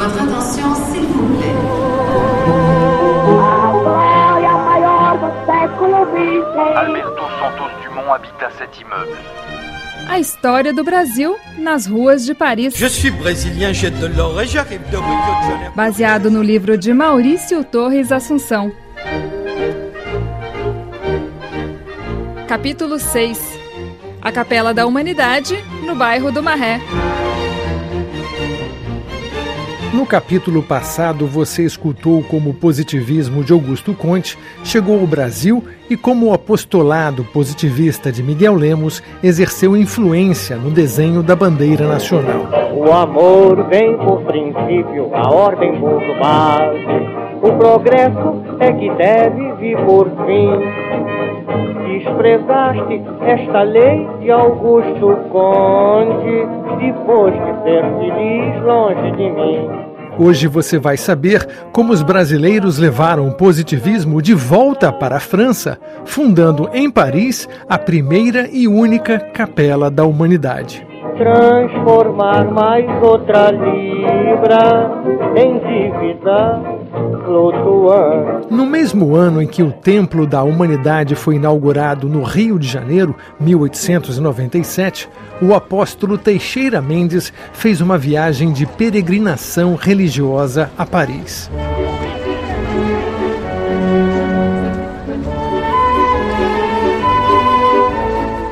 Votre attention, s'il vous plaît. Alberto Santos Dumont habita cet immeuble. A história do Brasil nas ruas de Paris. Je suis brésilien, j'ai de l'or et j'arrive de Rio de Janeiro. Baseado no livro de Maurício Torres Assunção. Capítulo 6 A Capela da Humanidade, no bairro do Marré. No capítulo passado, você escutou como o positivismo de Augusto Conte chegou ao Brasil e como o apostolado positivista de Miguel Lemos exerceu influência no desenho da bandeira nacional. O amor vem por princípio, a ordem por base. O progresso é que deve vir por fim. Desprezaste esta lei de Augusto Conde, depois de ser feliz longe de mim. Hoje você vai saber como os brasileiros levaram o positivismo de volta para a França, fundando em Paris a primeira e única Capela da Humanidade. Transformar mais outra libra em dívida No mesmo ano em que o Templo da Humanidade foi inaugurado no Rio de Janeiro, 1897, o apóstolo Teixeira Mendes fez uma viagem de peregrinação religiosa a Paris.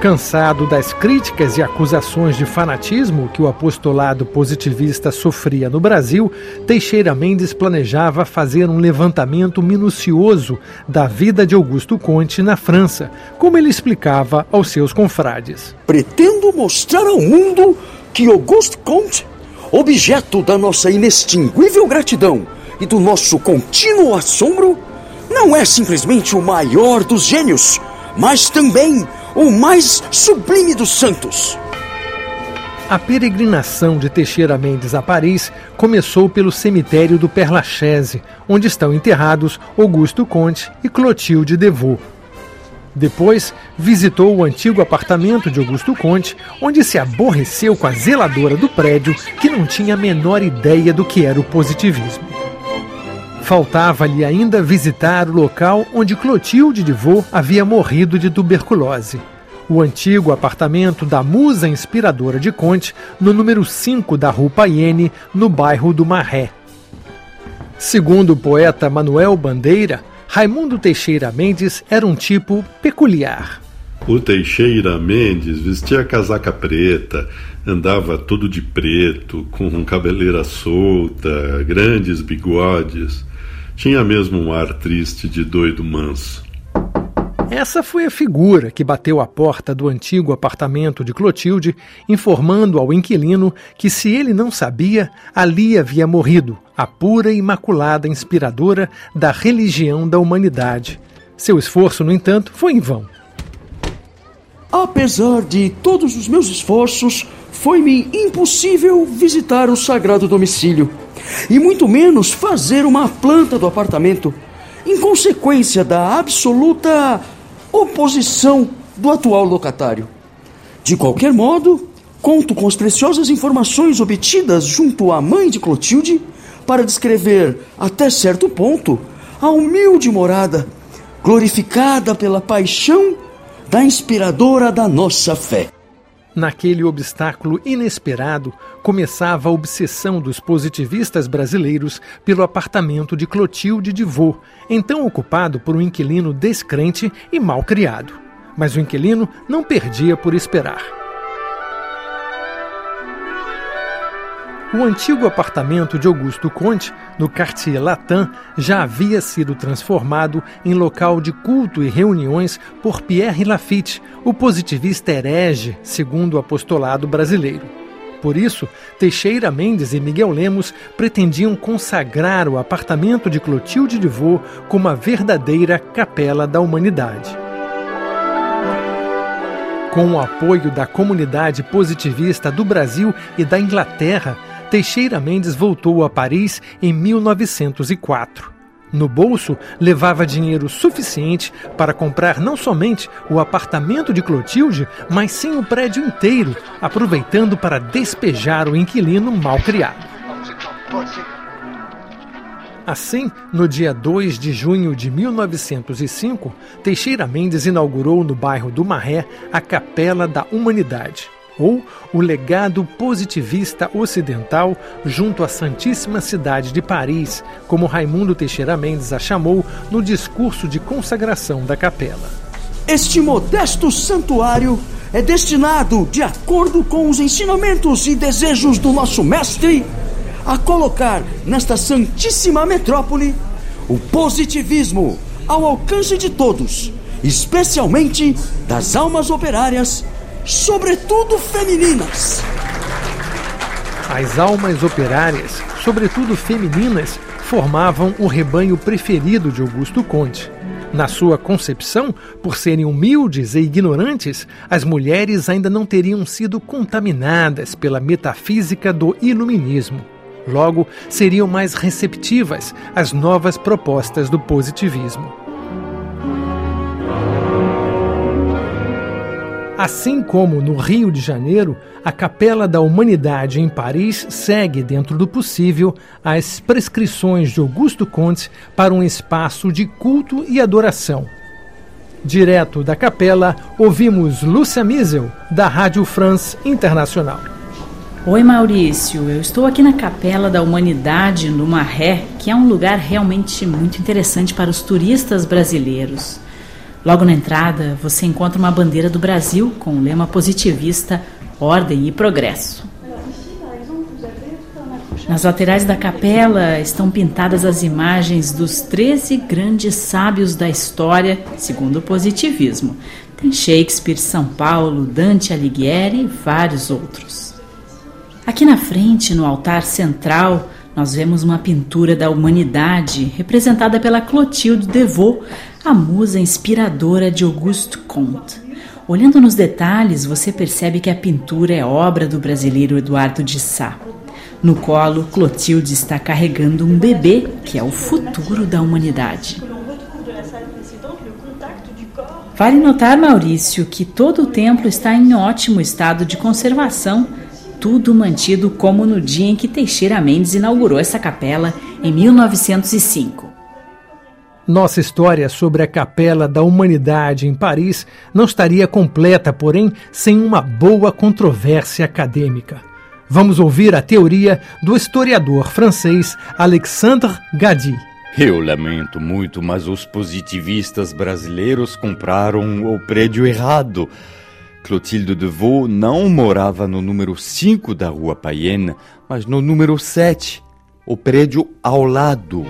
Cansado das críticas e acusações de fanatismo que o apostolado positivista sofria no Brasil, Teixeira Mendes planejava fazer um levantamento minucioso da vida de Augusto Conte na França, como ele explicava aos seus confrades. Pretendo mostrar ao mundo que Auguste Comte, objeto da nossa inextinguível gratidão e do nosso contínuo assombro, não é simplesmente o maior dos gênios, mas também o mais sublime dos santos. A peregrinação de Teixeira Mendes a Paris começou pelo cemitério do Père Lachaise, onde estão enterrados Augusto Conte e Clotilde Devaux. Depois, visitou o antigo apartamento de Augusto Conte, onde se aborreceu com a zeladora do prédio, que não tinha a menor ideia do que era o positivismo. Faltava-lhe ainda visitar o local onde Clotilde de Vaux havia morrido de tuberculose. O antigo apartamento da musa inspiradora de Conte, no número 5 da Rua Payenne, no bairro do Marré. Segundo o poeta Manuel Bandeira, Raimundo Teixeira Mendes era um tipo peculiar. O Teixeira Mendes vestia casaca preta, andava todo de preto, com cabeleira solta, grandes bigodes. Tinha mesmo um ar triste de doido manso. Essa foi a figura que bateu à porta do antigo apartamento de Clotilde, informando ao inquilino que, se ele não sabia, ali havia morrido a pura e imaculada inspiradora da religião da humanidade. Seu esforço, no entanto, foi em vão. Apesar de todos os meus esforços, foi-me impossível visitar o sagrado domicílio, e muito menos fazer uma planta do apartamento, em consequência da absoluta oposição do atual locatário. De qualquer modo, conto com as preciosas informações obtidas junto à mãe de Clotilde para descrever, até certo ponto, a humilde morada, glorificada pela paixão da inspiradora da nossa fé. Naquele obstáculo inesperado, começava a obsessão dos positivistas brasileiros pelo apartamento de Clotilde de Vaux, então ocupado por um inquilino descrente e mal criado. Mas o inquilino não perdia por esperar. O antigo apartamento de Augusto Conte, no Quartier Latin, já havia sido transformado em local de culto e reuniões por Pierre Lafitte, o positivista herege, segundo o apostolado brasileiro. Por isso, Teixeira Mendes e Miguel Lemos pretendiam consagrar o apartamento de Clotilde de Vaux como a verdadeira capela da humanidade. Com o apoio da comunidade positivista do Brasil e da Inglaterra, Teixeira Mendes voltou a Paris em 1904. No bolso, levava dinheiro suficiente para comprar não somente o apartamento de Clotilde, mas sim o prédio inteiro, aproveitando para despejar o inquilino mal criado. Assim, no dia 2 de junho de 1905, Teixeira Mendes inaugurou no bairro do Marré a Capela da Humanidade, ou o legado positivista ocidental junto à Santíssima Cidade de Paris, como Raimundo Teixeira Mendes a chamou no discurso de consagração da capela. Este modesto santuário é destinado, de acordo com os ensinamentos e desejos do nosso mestre, a colocar nesta santíssima metrópole o positivismo ao alcance de todos, especialmente das almas operárias, sobretudo femininas. As almas operárias, sobretudo femininas, formavam o rebanho preferido de Augusto Conte. Na sua concepção, por serem humildes e ignorantes, as mulheres ainda não teriam sido contaminadas pela metafísica do iluminismo. Logo, seriam mais receptivas às novas propostas do positivismo. Assim como no Rio de Janeiro, a Capela da Humanidade em Paris segue, dentro do possível, as prescrições de Augusto Comte para um espaço de culto e adoração. Direto da capela, ouvimos Lúcia Miesel, da Rádio France Internacional. Oi Maurício, eu estou aqui na Capela da Humanidade, no Marré, que é um lugar realmente muito interessante para os turistas brasileiros. Logo na entrada, você encontra uma bandeira do Brasil com o lema positivista Ordem e Progresso. Nas laterais da capela estão pintadas as imagens dos 13 grandes sábios da história, segundo o positivismo. Tem Shakespeare, São Paulo, Dante Alighieri e vários outros. Aqui na frente, no altar central, nós vemos uma pintura da humanidade representada pela Clotilde Devaux, a musa inspiradora de Auguste Comte. Olhando nos detalhes, você percebe que a pintura é obra do brasileiro Eduardo de Sá. No colo, Clotilde está carregando um bebê que é o futuro da humanidade. Vale notar, Maurício, que todo o templo está em ótimo estado de conservação tudo mantido como no dia em que Teixeira Mendes inaugurou essa capela em 1905. Nossa história sobre a Capela da Humanidade em Paris não estaria completa, porém, sem uma boa controvérsia acadêmica. Vamos ouvir a teoria do historiador francês Alexandre Gadi. Eu lamento muito, mas os positivistas brasileiros compraram o prédio errado. Clotilde de Vaux não morava no número 5 da rua Payenne, mas no número 7, o prédio ao lado.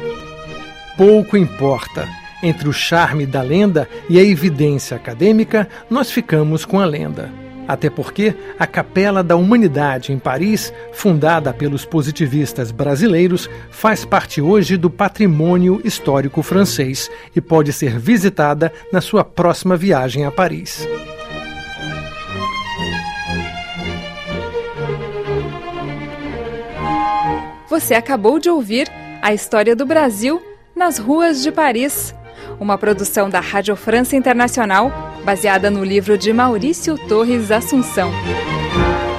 Pouco importa. Entre o charme da lenda e a evidência acadêmica, nós ficamos com a lenda. Até porque a Capela da Humanidade em Paris, fundada pelos positivistas brasileiros, faz parte hoje do patrimônio histórico francês e pode ser visitada na sua próxima viagem a Paris. Você acabou de ouvir a história do Brasil nas ruas de Paris, uma produção da Rádio França Internacional, baseada no livro de Maurício Torres Assunção.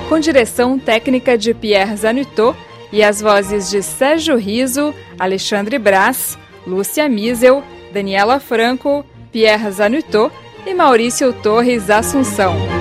Com direção técnica de Pierre Zanutot e as vozes de Sérgio Riso, Alexandre Brás, Lúcia Miesel, Daniela Franco, Pierre Zanutot e Maurício Torres Assunção.